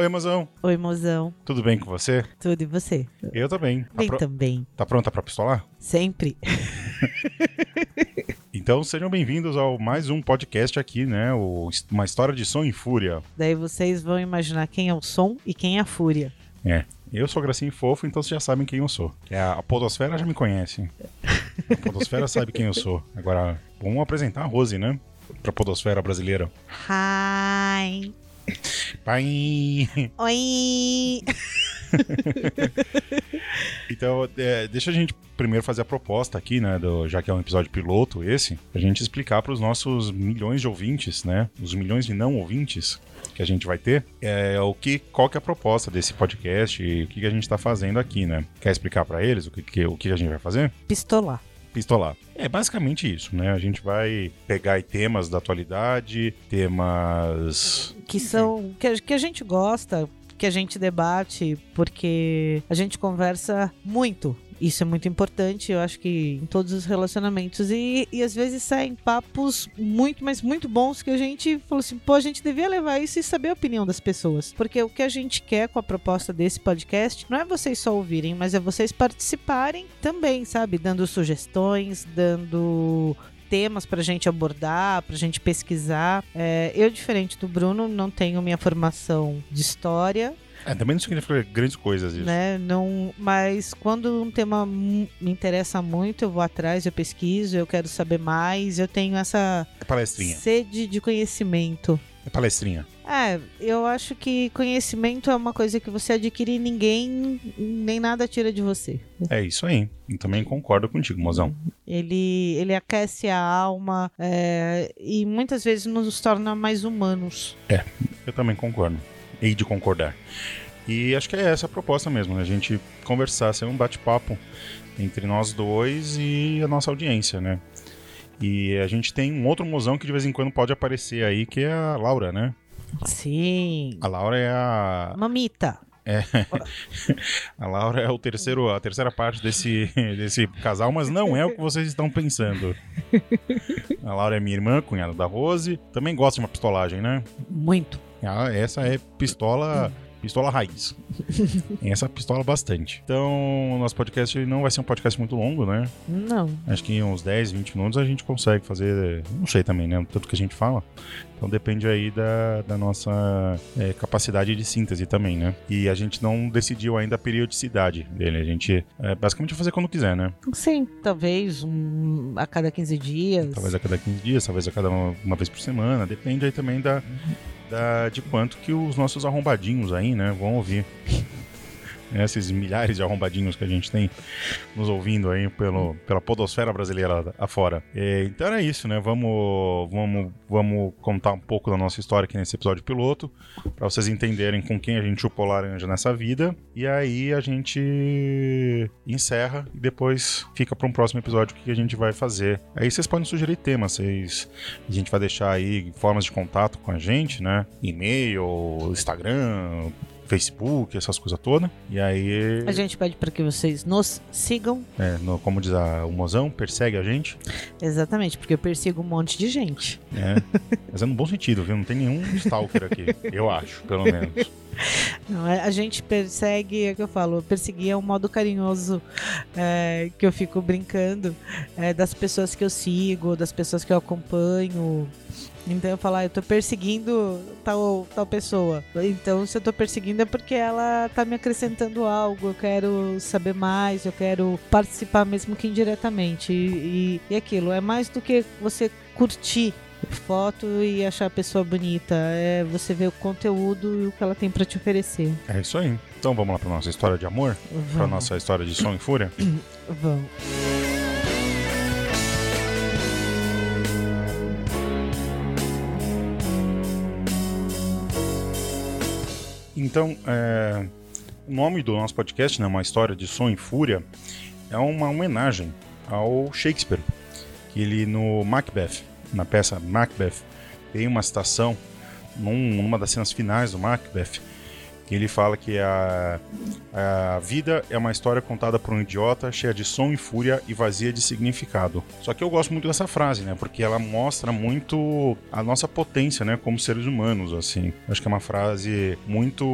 Oi, mozão. Oi, mozão. Tudo bem com você? Tudo e você? Eu também. Tá Bem pro- também. Tá pronta pra pistolar? Sempre. Então sejam bem-vindos ao mais um podcast aqui, né? O, uma história de som e fúria. Daí vocês vão imaginar quem é o som e quem é a fúria. É. Eu sou gracinho e fofo, então vocês já sabem quem eu sou. A, a Podosfera já me conhece. A Podosfera sabe quem eu sou. Agora, vamos apresentar a Rose, né? Pra Podosfera brasileira. Hi. Pai! Oi. Então, é, deixa a gente primeiro fazer a proposta aqui, né? do- já que é um episódio piloto esse, a gente explicar para os nossos milhões de ouvintes, né? Os milhões de não ouvintes que a gente vai ter, é, o que, qual que é a proposta desse podcast e o que, que a gente está fazendo aqui, né? Quer explicar para eles o que, que, o que a gente vai fazer? Pistolar. Pistolar. É basicamente isso, né? A gente vai pegar aí temas da atualidade, temas. Que são. Que a, que a gente gosta, que a gente debate, porque a gente conversa muito. Isso é muito importante, eu acho que em todos os relacionamentos. E, e às vezes saem papos muito, mas muito bons que a gente falou assim: pô, a gente devia levar isso e saber a opinião das pessoas. Porque o que a gente quer com a proposta desse podcast não é vocês só ouvirem, mas é vocês participarem também, sabe? Dando sugestões, dando temas pra gente abordar, pra gente pesquisar. É, eu, diferente do Bruno, não tenho minha formação de história, É, também não significa grandes coisas isso. né? Não, mas quando um tema me interessa muito, eu vou atrás, eu pesquiso, eu quero saber mais, eu tenho essa É palestrinha. sede de conhecimento. É palestrinha. É, eu acho que conhecimento é uma coisa que você adquire e ninguém, nem nada tira de você. É isso aí. Eu também concordo contigo, mozão. Ele, ele aquece a alma é, e muitas vezes nos torna mais humanos. Eu também concordo. Hei de concordar. E acho que é essa a proposta mesmo, né? A gente conversar, ser um bate-papo entre nós dois e a nossa audiência, né? E a gente tem um outro mozão que de vez em quando pode aparecer aí, que é a Laura, né? Sim. A Laura é a. Mamita. A Laura é o terceiro, a terceira parte desse, desse casal, mas não é o que vocês estão pensando. A Laura é minha irmã, cunhada da Rose. Também gosta de uma pistolagem, né? Muito. Ah, essa é pistola. Pistola raiz. Essa pistola bastante. Então, o nosso podcast não vai ser um podcast muito longo, né? Não. Acho que em uns 10, 20 minutos a gente consegue fazer. Não sei também, né? Tanto que a gente fala. Então depende aí da, da nossa é, capacidade de síntese também, né? E a gente não decidiu ainda a periodicidade dele. A gente é, basicamente vai fazer quando quiser, né? Sim, talvez um, a cada 15 dias. Talvez a cada 15 dias, talvez a cada uma, uma vez por semana. Depende aí também da, da, de quanto que os nossos arrombadinhos aí, né, vão ouvir. Né, Esses milhares de arrombadinhos que a gente tem nos ouvindo aí pelo, pela podosfera brasileira afora. É, então era isso, né? Vamos, vamos, vamos contar um pouco da nossa história aqui nesse episódio piloto, para vocês entenderem com quem a gente chupou laranja nessa vida. E aí a gente encerra e depois fica para um próximo episódio o que a gente vai fazer. Aí vocês podem sugerir temas, vocês, a gente vai deixar aí formas de contato com a gente, né? E-mail, Instagram, Facebook, essas coisas todas. E aí, A gente pede para que vocês nos sigam. é, no- como diz a, o mozão, persegue a gente. Exatamente, porque eu persigo um monte de gente. né? Mas é no bom sentido, viu? Não tem nenhum stalker aqui, eu acho, pelo menos. Não, a a gente persegue, é o que eu falo, eu persegui é um modo carinhoso é, que eu fico brincando é, das pessoas que eu sigo, das pessoas que eu acompanho. Então eu falo, ah, eu tô perseguindo tal, tal pessoa. Então se eu tô perseguindo é porque ela tá me acrescentando algo, eu quero saber mais, eu quero participar mesmo que indiretamente. E, e, e aquilo, é mais do que você curtir foto e achar a pessoa bonita. É você ver o conteúdo e o que ela tem pra te oferecer. É isso aí. Então vamos lá para nossa história de amor, para nossa história de som e fúria. Vamos. Então, é, o nome do nosso podcast, né, uma história de som e fúria, é uma homenagem ao Shakespeare, que ele no Macbeth, na peça Macbeth, tem uma citação num- numa das cenas finais do Macbeth, ele fala que a, a vida é uma história contada por um idiota, cheia de som e fúria e vazia de significado. Só que eu gosto muito dessa frase, né? Porque ela mostra muito a nossa potência, né? Como seres humanos, assim. Acho que é uma frase muito,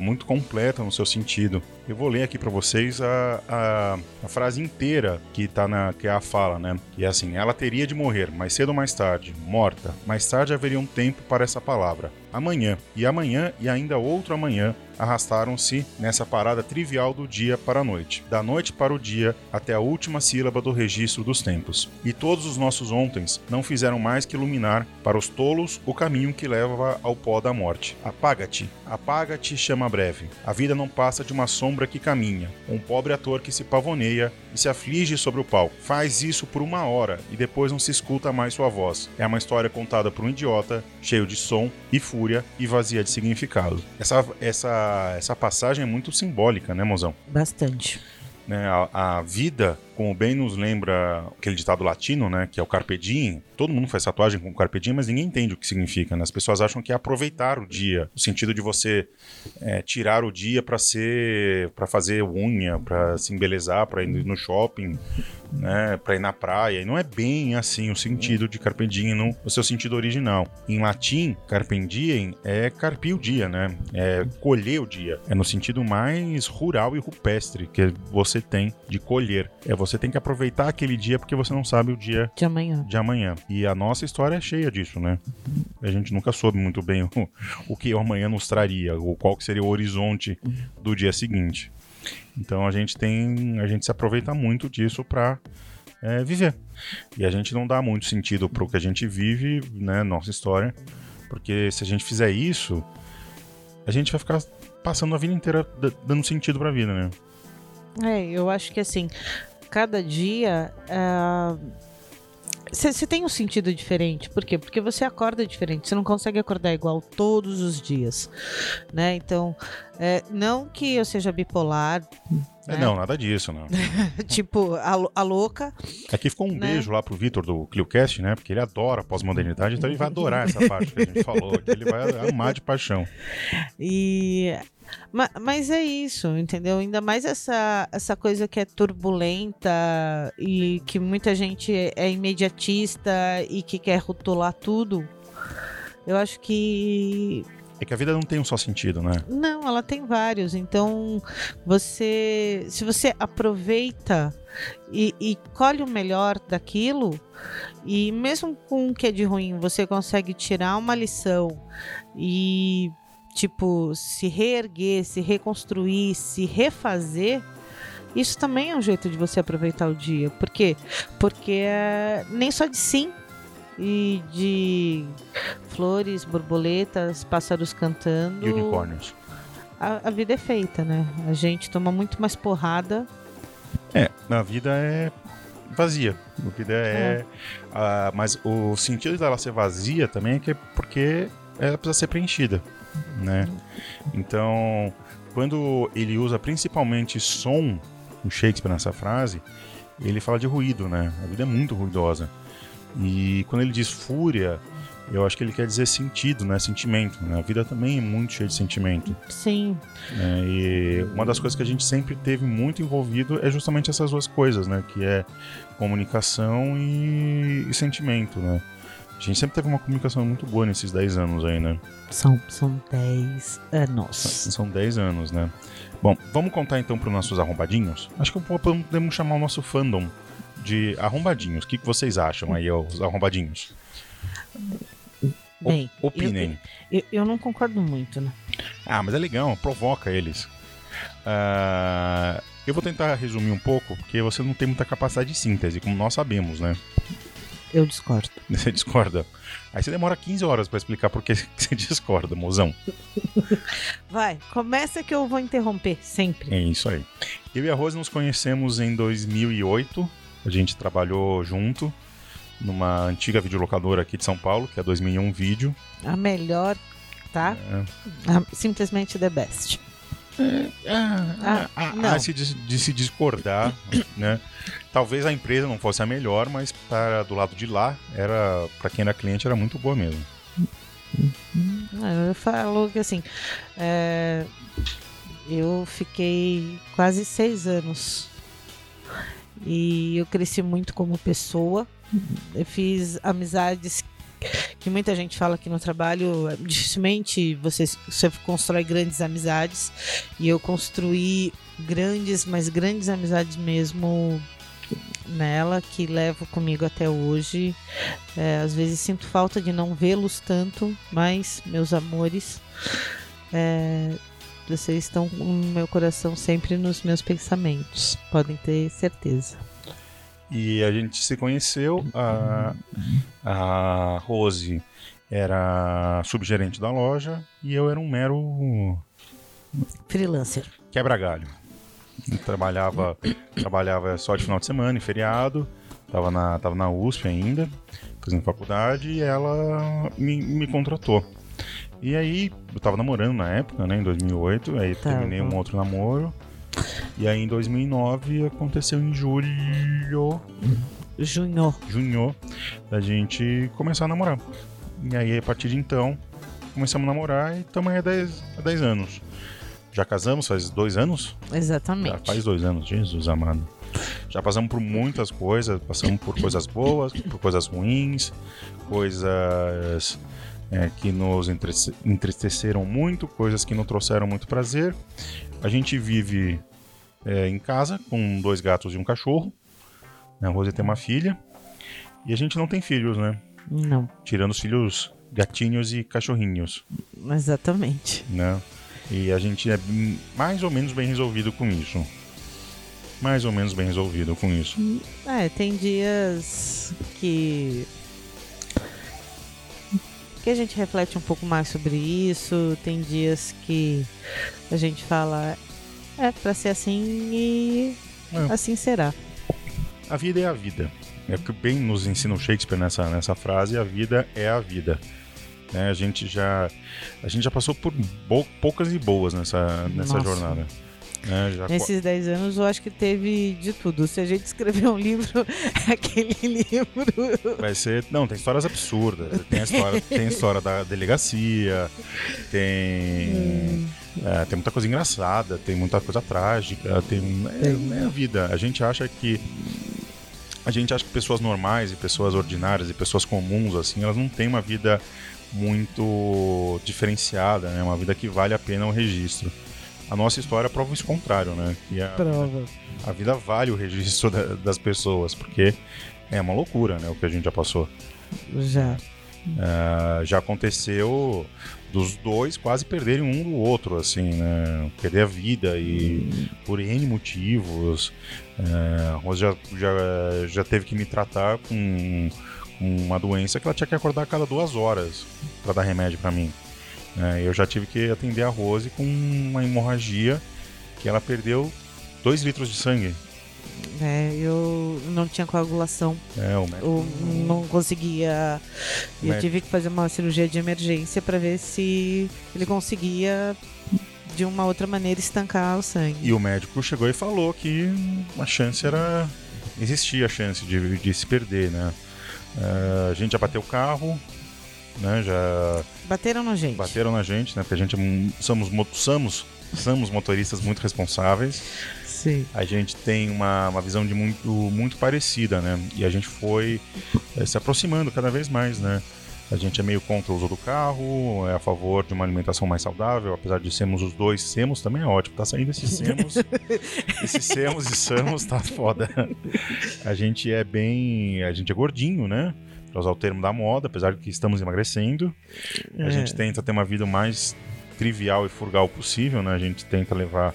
muito completa no seu sentido. Eu vou ler aqui para vocês a, a, a, frase inteira que tá na que é a fala, né? Que é assim: ela teria de morrer, mais cedo ou mais tarde, morta. Mais tarde haveria um tempo para essa palavra. Amanhã, e amanhã, e ainda outro amanhã, arrastaram-se nessa parada trivial do dia para a noite, da noite para o dia até a última sílaba do registro dos tempos. E todos os nossos ontens não fizeram mais que iluminar para os tolos o caminho que leva ao pó da morte. Apaga-te, apaga-te, chama breve. A vida não passa de uma sombra que caminha, um pobre ator que se pavoneia e se aflige sobre o palco. Faz isso por uma hora e depois não se escuta mais sua voz. É uma história contada por um idiota, cheio de som e fúria e vazia de significado. Essa, essa, essa passagem é muito simbólica, né, mozão? Bastante. Né, a, a vida como bem nos lembra aquele ditado latino, né, que é o carpe diem. Todo mundo faz tatuagem com carpe diem, mas ninguém entende o que significa. Né? As pessoas acham que é aproveitar o dia, no sentido de você é, tirar o dia para ser, para fazer unha, para se embelezar, para ir no shopping, né, para ir na praia. E não é bem assim o sentido de carpe diem no, no seu sentido original. Em latim, carpe diem é carpir o dia, né? É colher o dia. É no sentido mais rural e rupestre que você tem de colher. É você você tem que aproveitar aquele dia porque você não sabe o dia de amanhã. De amanhã. E a nossa história é cheia disso, né? A gente nunca soube muito bem o, o que o amanhã nos traria, ou qual que seria o horizonte do dia seguinte. Então a gente tem, a gente se aproveita muito disso para é, viver. E a gente não dá muito sentido para o que a gente vive, né, nossa história, porque se a gente fizer isso, a gente vai ficar passando a vida inteira dando sentido para a vida, né? É, eu acho que assim, cada dia. Você uh, tem um sentido diferente. Por quê? Porque você acorda diferente. Você não consegue acordar igual todos os dias. Né? Então, é, não que eu seja bipolar. É, né? Não, nada disso, não. tipo, a, a, louca. Aqui ficou um né? beijo lá pro Vitor do ClioCast, né? Porque ele adora pós-modernidade, então ele vai adorar essa parte que a gente falou. ele vai amar de paixão. E mas, mas, é isso, entendeu? Ainda mais essa, essa coisa que é turbulenta e que muita gente é imediatista e que quer rotular tudo. Eu acho que. É que a vida não tem um só sentido, né? Não, ela tem vários. Então, você. Se você aproveita e, e colhe o melhor daquilo, e mesmo com o que é de ruim, você consegue tirar uma lição e tipo, se reerguer, se reconstruir, se refazer, isso também é um jeito de você aproveitar o dia. Por quê? Porque é nem só de sim e de flores, borboletas, pássaros cantando. E unicórnios. A, a, vida é feita, né? A gente toma muito mais porrada. É, na vida é vazia. A vida é. é. Uh, mas o sentido dela ser vazia também é que é porque ela precisa ser preenchida né? Então, quando ele usa principalmente som, o Shakespeare nessa frase, ele fala de ruído, né? A vida é muito ruidosa. E quando ele diz fúria, eu acho que ele quer dizer sentido, né? Sentimento. Né? A vida também é muito cheia de sentimento. Sim. É, e uma das coisas que a gente sempre teve muito envolvido é justamente essas duas coisas, né? Que é comunicação e, e sentimento, né? A gente sempre teve uma comunicação muito boa nesses 10 anos aí, né? São, são 10 anos. São 10 anos, né? Bom, vamos contar então para os nossos arrombadinhos? Acho que podemos chamar o nosso fandom de arrombadinhos. O que, que vocês acham aí, os arrombadinhos? Bem, opinem. Eu, eu, eu, não concordo muito, né? Ah, mas é legal, provoca eles. Uh, eu vou tentar resumir um pouco, porque você não tem muita capacidade de síntese, como nós sabemos, né? Eu discordo. Você discorda? Aí você demora 15 horas para explicar por que você discorda, mozão. Vai, começa que eu vou interromper, sempre. É isso aí. Eu e a Rose nos conhecemos em 2008. A gente trabalhou junto numa antiga videolocadora aqui de São Paulo, que é a 2001 Vídeo. A melhor, tá? É. A, simplesmente the best. É, ah, ah, ah, se de, de, se discordar, né? Talvez a empresa não fosse a melhor, mas para do lado de lá, era para quem era cliente era muito boa mesmo. Eu falo que assim, é, eu fiquei quase seis anos e eu cresci muito como pessoa. Eu fiz amizades que muita gente fala aqui no trabalho, dificilmente você, você constrói grandes amizades. E eu construí grandes, mas grandes amizades mesmo nela que levo comigo até hoje. É, às vezes sinto falta de não vê-los tanto, mas meus amores, é, vocês estão no meu coração sempre nos meus pensamentos, podem ter certeza. E a gente se conheceu, a, a Rose era subgerente da loja e eu era um mero freelancer. Quebra-galho. Trabalhava, trabalhava só de final de semana, em feriado. Tava na, tava na USP ainda, fazendo faculdade, e ela me, me contratou. E aí, eu tava namorando na época, né, em 2008, aí tá, terminei um outro namoro. E aí em 2009 aconteceu em julho. Junho. Junho, da gente começar a namorar. E aí, a partir de então, começamos a namorar e estamos aí há 10, há 10 anos. Já casamos faz dois anos? Exatamente. Já faz dois anos, Jesus amado. Já passamos por muitas coisas, passamos por coisas boas, por coisas ruins, coisas é, que nos entristeceram muito, coisas que nos trouxeram muito prazer. A gente vive é, em casa com dois gatos e um cachorro. A Rose tem uma filha. E a gente não tem filhos, né? Não. Tirando os filhos gatinhos e cachorrinhos. Exatamente. Né? E a gente é mais ou menos bem resolvido com isso. Mais ou menos bem resolvido com isso. É, tem dias que. Que a gente reflete um pouco mais sobre isso. Tem dias que a gente fala. É, pra ser assim e. É. assim será. A vida é a vida. É o que bem nos ensina o Shakespeare nessa, nessa frase: a vida é a vida. Né? A gente já a gente já passou por poucas e boas nessa, nessa jornada. Né? Nesses 10 anos eu acho que teve de tudo. Se a gente escrever um livro, aquele livro. Vai ser. Não, tem histórias absurdas. Tem a história, tem a história da delegacia, tem. Hum. É, tem muita coisa engraçada, tem muita coisa trágica, tem, é, é a vida. A gente acha que a gente acha que pessoas normais e pessoas ordinárias e pessoas comuns assim, elas não têm uma vida muito diferenciada, né? Uma vida que vale a pena o registro. A nossa história prova isso contrário, né? Que a, prova. A vida vale o registro da, das pessoas, porque é uma loucura, né? O que a gente já passou. Já. Uh, já aconteceu dos dois quase perderem um do outro, assim, né? Perder a vida e por N motivos. Uh, a Rose já, já, já teve que me tratar com uma doença que ela tinha que acordar a cada duas horas para dar remédio para mim. É, eu já tive que atender a Rose com uma hemorragia que ela perdeu 2 litros de sangue. É, eu não tinha coagulação. É, o médico... Eu não conseguia. Eu médico... tive que fazer uma cirurgia de emergência para ver se ele conseguia de uma outra maneira estancar o sangue. E o médico chegou e falou que a chance era. existia a chance de, de se perder, né? Uh, a gente já bateu o carro, né? Já bateram na gente. Bateram na gente, né? Porque a gente é somos somos somos motoristas muito responsáveis. Sim. A gente tem uma, uma visão de muito muito parecida, né? E a gente foi é, se aproximando cada vez mais, né? A gente é meio contra o uso do carro, é a favor de uma alimentação mais saudável, apesar de sermos os dois semos, também é ótimo. Tá saindo esses semos. esses semos e samos, tá foda. A gente é bem. A gente é gordinho, né? Pra usar o termo da moda, apesar de que estamos emagrecendo. A é. gente tenta ter uma vida o mais trivial e frugal possível, né? A gente tenta levar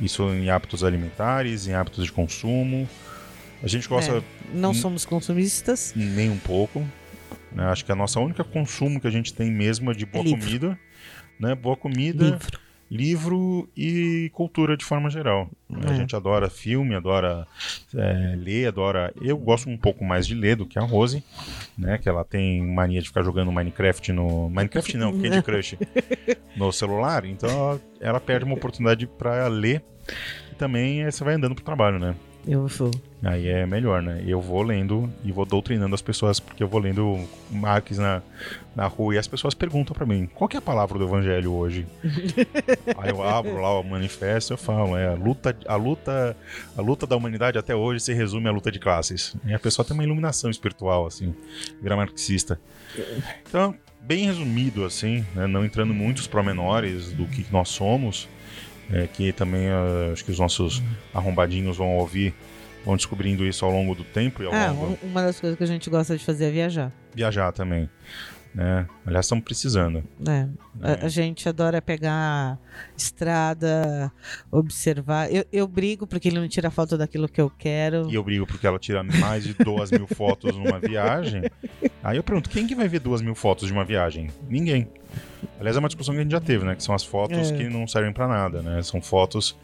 isso em hábitos alimentares, em hábitos de consumo. A gente gosta. É, não somos consumistas. Nem um pouco. Né? Acho que a nossa única consumo que a gente tem mesmo é de boa livro. comida, né? Boa comida, livro. Livro e cultura de forma geral. É. A gente adora filme, adora é, ler, adora. Eu gosto um pouco mais de ler do que a Rose, né? Que ela tem mania de ficar jogando Minecraft no Minecraft não, Candy Crush no celular. Então ela perde uma oportunidade para ler. E também você vai andando pro trabalho, né? Eu vou. Aí é melhor, né? Eu vou lendo e vou doutrinando as pessoas, porque eu vou lendo marques na, na rua e as pessoas perguntam para mim, qual é a palavra do evangelho hoje? Aí eu abro lá o manifesto e eu falo, é a luta, a luta, a luta da humanidade até hoje se resume à luta de classes. E a pessoa tem uma iluminação espiritual, assim, vira marxista. Então, bem resumido, assim, né? não entrando muitos promenores do que nós somos, é, que também uh, acho que os nossos arrombadinhos vão ouvir vão descobrindo isso ao longo do tempo e ao É, longo um- uma das coisas que a gente gosta de fazer é viajar. viajar também, né? Aliás, estamos precisando. né? A, a gente adora pegar estrada, observar. Eu, eu brigo porque ele não tira foto daquilo que eu quero. E eu brigo porque ela tira mais de duas mil fotos numa viagem. Aí eu pergunto, quem que vai ver duas mil fotos de uma viagem? Ninguém. Aliás, é uma discussão que a gente já teve, né? Que são as fotos É. que não servem pra nada, né? São fotos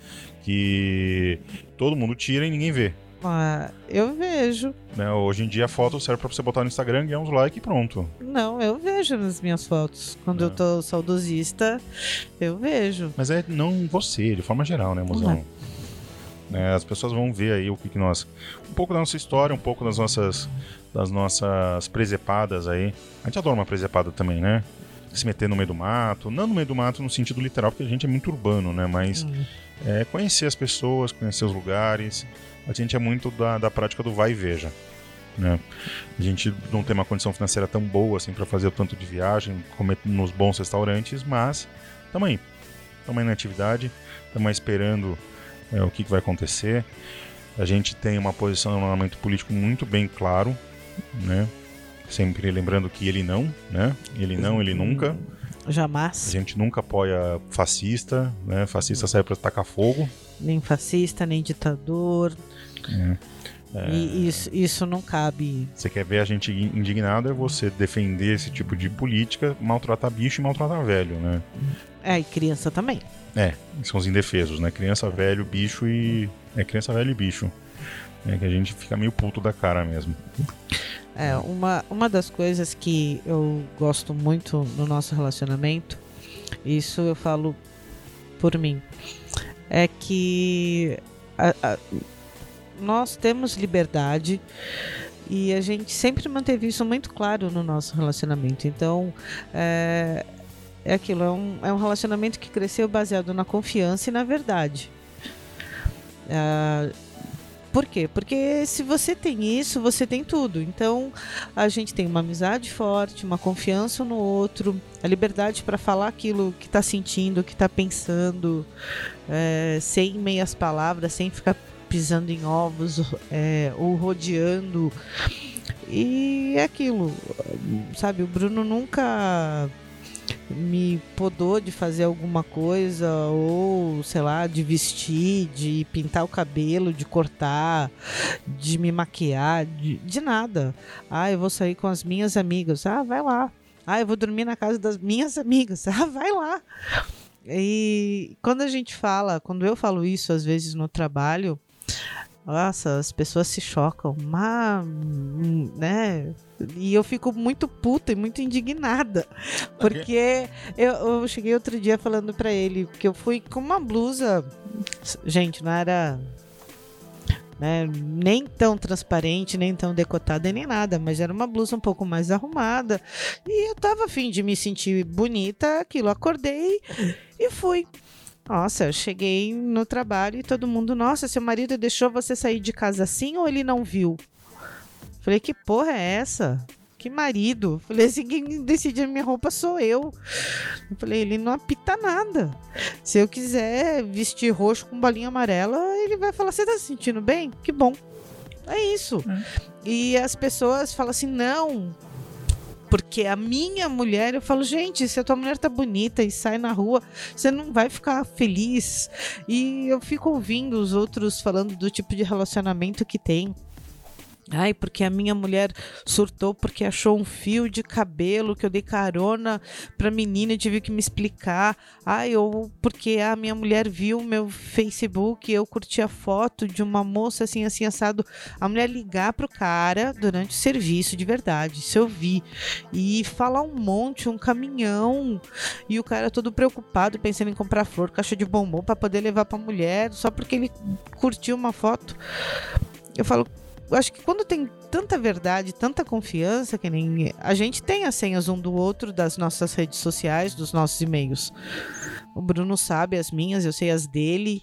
que todo mundo tira e ninguém vê. Ah, eu vejo. né? Hoje em dia a foto serve pra você botar no Instagram, ganhar uns likes e pronto. Não, eu vejo nas minhas fotos. Quando eu É. tô saudosista, eu vejo. Mas é não você, de forma geral, né, mozão? Né, as pessoas vão ver aí o que, que nós. Um pouco da nossa história, um pouco das nossas. Das nossas presepadas aí. A gente adora uma presepada também, né? Se meter no meio do mato. Não no meio do mato no sentido literal, porque a gente é muito urbano, né? Mas Hum. é conhecer as pessoas, conhecer os lugares. A gente é muito da, da prática do vai e veja. Né? A gente não tem uma condição financeira tão boa assim para fazer o tanto de viagem, comer nos bons restaurantes, mas estamos aí. Estamos aí na atividade, estamos esperando é, o que, que vai acontecer. A gente tem uma posicionamento político muito bem claro, né? Sempre lembrando que ele não, né? Ele não, ele nunca. A Jamais. gente nunca apoia fascista, né? Fascista sai para tacar fogo. Nem fascista, nem ditador. É. E isso, isso não cabe. Você quer ver a gente indignado é você defender esse tipo de política, maltratar bicho e maltratar velho, né? É, e criança também. É, são os indefesos, né? Criança, velho, bicho e. É criança, velho e bicho. É que a gente fica meio puto da cara mesmo. É, uma, uma das coisas que eu gosto muito no nosso relacionamento, isso eu falo por mim, é que a- a- nós temos liberdade e a gente sempre manteve isso muito claro no nosso relacionamento. Então, é, é aquilo, é um, é um relacionamento que cresceu baseado na confiança e na verdade. Ah, por quê? Porque se você tem isso, você tem tudo. Então, a gente tem uma amizade forte, uma confiança no outro, a liberdade para falar aquilo que está sentindo, que está pensando, é, sem meias palavras, sem ficar pisando em ovos é, ou rodeando. E é aquilo, sabe? O Bruno nunca me podou de fazer alguma coisa ou sei lá de vestir de pintar o cabelo de cortar de me maquiar de, de nada. Ah eu vou sair com as minhas amigas. Ah vai lá. Ah eu vou dormir na casa das minhas amigas. Ah vai lá. E quando a gente fala quando eu falo isso às vezes no trabalho nossa, as pessoas se chocam, mas, né? E eu fico muito puta e muito indignada. Porque eu, eu cheguei outro dia falando pra ele que eu fui com uma blusa. Gente, não era. Né, nem tão transparente, nem tão decotada, nem nada, mas era uma blusa um pouco mais arrumada. E eu tava afim de me sentir bonita, aquilo. Acordei e fui. Nossa, eu cheguei no trabalho e todo mundo, nossa, seu marido deixou você sair de casa assim ou ele não viu? Falei, que porra é essa? Que marido? Falei assim, quem decide a minha roupa sou eu. Eu falei, ele não apita nada. Se eu quiser vestir roxo com bolinha amarela, ele vai falar, você tá se sentindo bem? Que bom. É isso. E as pessoas falam assim, não, porque a minha mulher, eu falo, gente, se a tua mulher tá bonita e sai na rua, você não vai ficar feliz. E eu fico ouvindo os outros falando do tipo de relacionamento que tem. Ai, porque a minha mulher surtou porque achou um fio de cabelo que eu dei carona pra menina e tive que me explicar. Ai, ou porque a minha mulher viu meu Facebook e eu curti a foto de uma moça assim, assim, assado. A mulher ligar pro cara durante o serviço, de verdade, isso eu vi. E falar um monte, um caminhão. E o cara todo preocupado, pensando em comprar flor, caixa de bombom pra poder levar pra mulher, só porque ele curtiu uma foto. eu falo, acho que quando tem tanta verdade, tanta confiança, que nem a gente tem as senhas um do outro das nossas redes sociais, dos nossos e-mails. O Bruno sabe as minhas, eu sei as dele.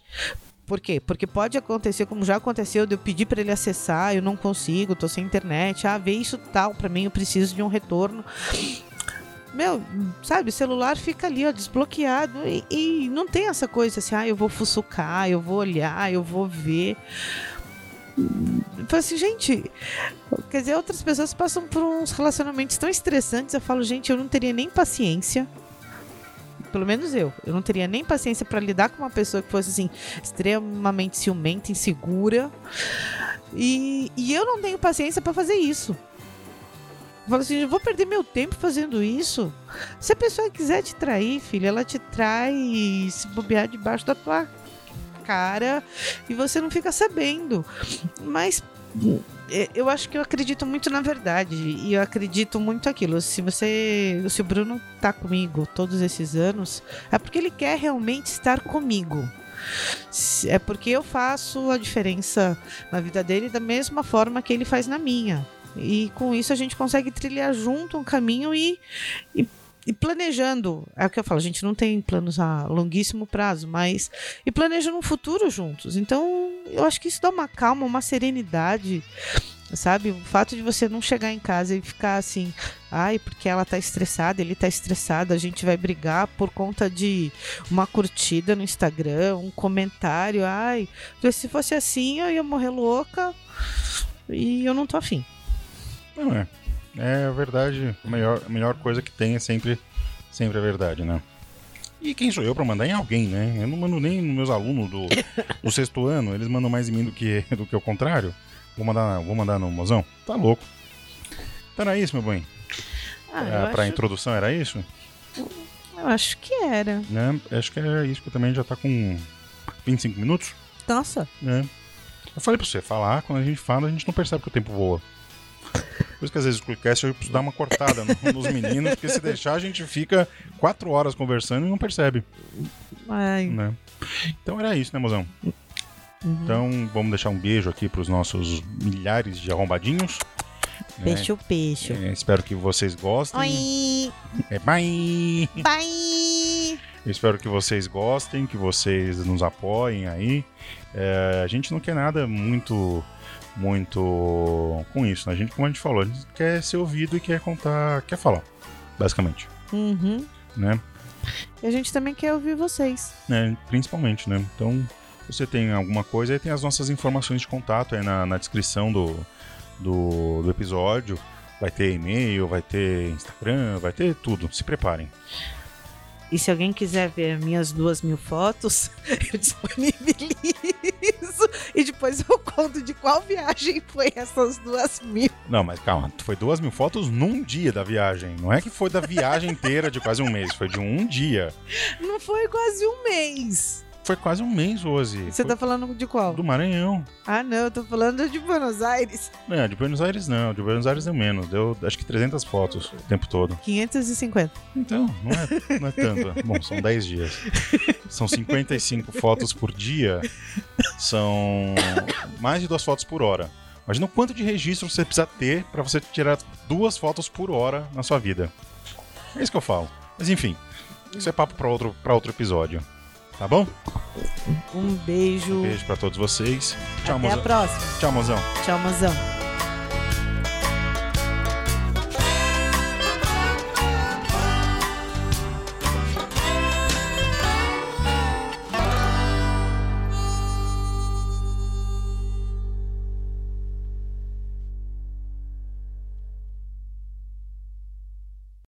Por quê? Porque pode acontecer, como já aconteceu, de eu pedir para ele acessar, eu não consigo, tô sem internet. Ah, vê isso tal, para mim eu preciso de um retorno. Meu, sabe, celular fica ali, ó, desbloqueado e, e não tem essa coisa assim, ah, eu vou fuçucar, eu vou olhar, eu vou ver. Falo assim, gente, quer dizer, outras pessoas passam por uns relacionamentos tão estressantes. Eu falo, gente, eu não teria nem paciência pelo menos eu, eu não teria nem paciência para lidar com uma pessoa que fosse assim, extremamente ciumenta, insegura. E, e eu não tenho paciência para fazer isso. Eu falo assim, eu vou perder meu tempo fazendo isso. Se a pessoa quiser te trair, filha, ela te trai se bobear debaixo da tua cara e você não fica sabendo. Mas é, eu acho que eu acredito muito na verdade e eu acredito muito aquilo. Se você, se o Bruno tá comigo todos esses anos, é porque ele quer realmente estar comigo. É porque eu faço a diferença na vida dele da mesma forma que ele faz na minha. E com isso a gente consegue trilhar junto um caminho e, e e planejando, é o que eu falo, a gente não tem planos a longuíssimo prazo, mas e planejando um futuro juntos. Então, eu acho que isso dá uma calma, uma serenidade, sabe? O fato de você não chegar em casa e ficar assim, ai, porque ela tá estressada, ele tá estressado, a gente vai brigar por conta de uma curtida no Instagram, um comentário, ai, se fosse assim, eu ia morrer louca e eu não tô afim. Não é. É verdade, a melhor, a melhor coisa que tem é sempre, sempre a verdade, né? E quem sou eu para mandar em alguém, né? Eu não mando nem nos meus alunos do, do sexto ano, eles mandam mais em mim do que, do que o contrário. Vou mandar, vou mandar no mozão? Tá louco. Então era isso, meu bem. Ah, pra acho... introdução era isso? Eu acho que era. Né? Acho que era isso, que também já tá com 25 minutos. Nossa. É. Eu falei pra você, falar, quando a gente fala, a gente não percebe que o tempo voa. Por isso que às vezes o Quickcast eu preciso dar uma cortada no, nos meninos, porque se deixar a gente fica quatro horas conversando e não percebe. Ai. Né? Então era isso, né, mozão? Uhum. Então vamos deixar um beijo aqui para os nossos milhares de arrombadinhos. Peixe né? peixe. É, espero que vocês gostem. Oi! É, bye! Bye! Eu espero que vocês gostem, que vocês nos apoiem aí. É, a gente não quer nada muito muito com isso. Né? A gente, como a gente falou, a gente quer ser ouvido e quer contar, quer falar, basicamente. Uhum. Né? E a gente também quer ouvir vocês. É, principalmente, né? Então, se você tem alguma coisa, aí tem as nossas informações de contato aí na, na descrição do, do, do episódio. Vai ter e-mail, vai ter Instagram, vai ter tudo. Se preparem. E se alguém quiser ver minhas duas mil fotos, eu disponibilizo. E depois eu conto de qual viagem foi essas duas mil. Não, mas calma, foi duas mil fotos num dia da viagem. Não é que foi da viagem inteira de quase um mês, foi de um dia. Não foi quase um mês. Foi quase um mês, Rose. Você Foi tá falando de qual? Do Maranhão. Ah, não, eu tô falando de Buenos Aires. Não, de Buenos Aires não. De Buenos Aires deu menos. Deu acho que 300 fotos o tempo todo. 550. Então, não é, não é tanto. Bom, são 10 dias. São 55 fotos por dia. São mais de duas fotos por hora. Imagina o quanto de registro você precisa ter para você tirar duas fotos por hora na sua vida. É isso que eu falo. Mas enfim, isso é papo para outro, pra outro episódio. Tá bom? Um beijo. Um beijo para todos vocês. Tchau, Até mozão. a próxima. Tchau, mozão. Tchau, mozão.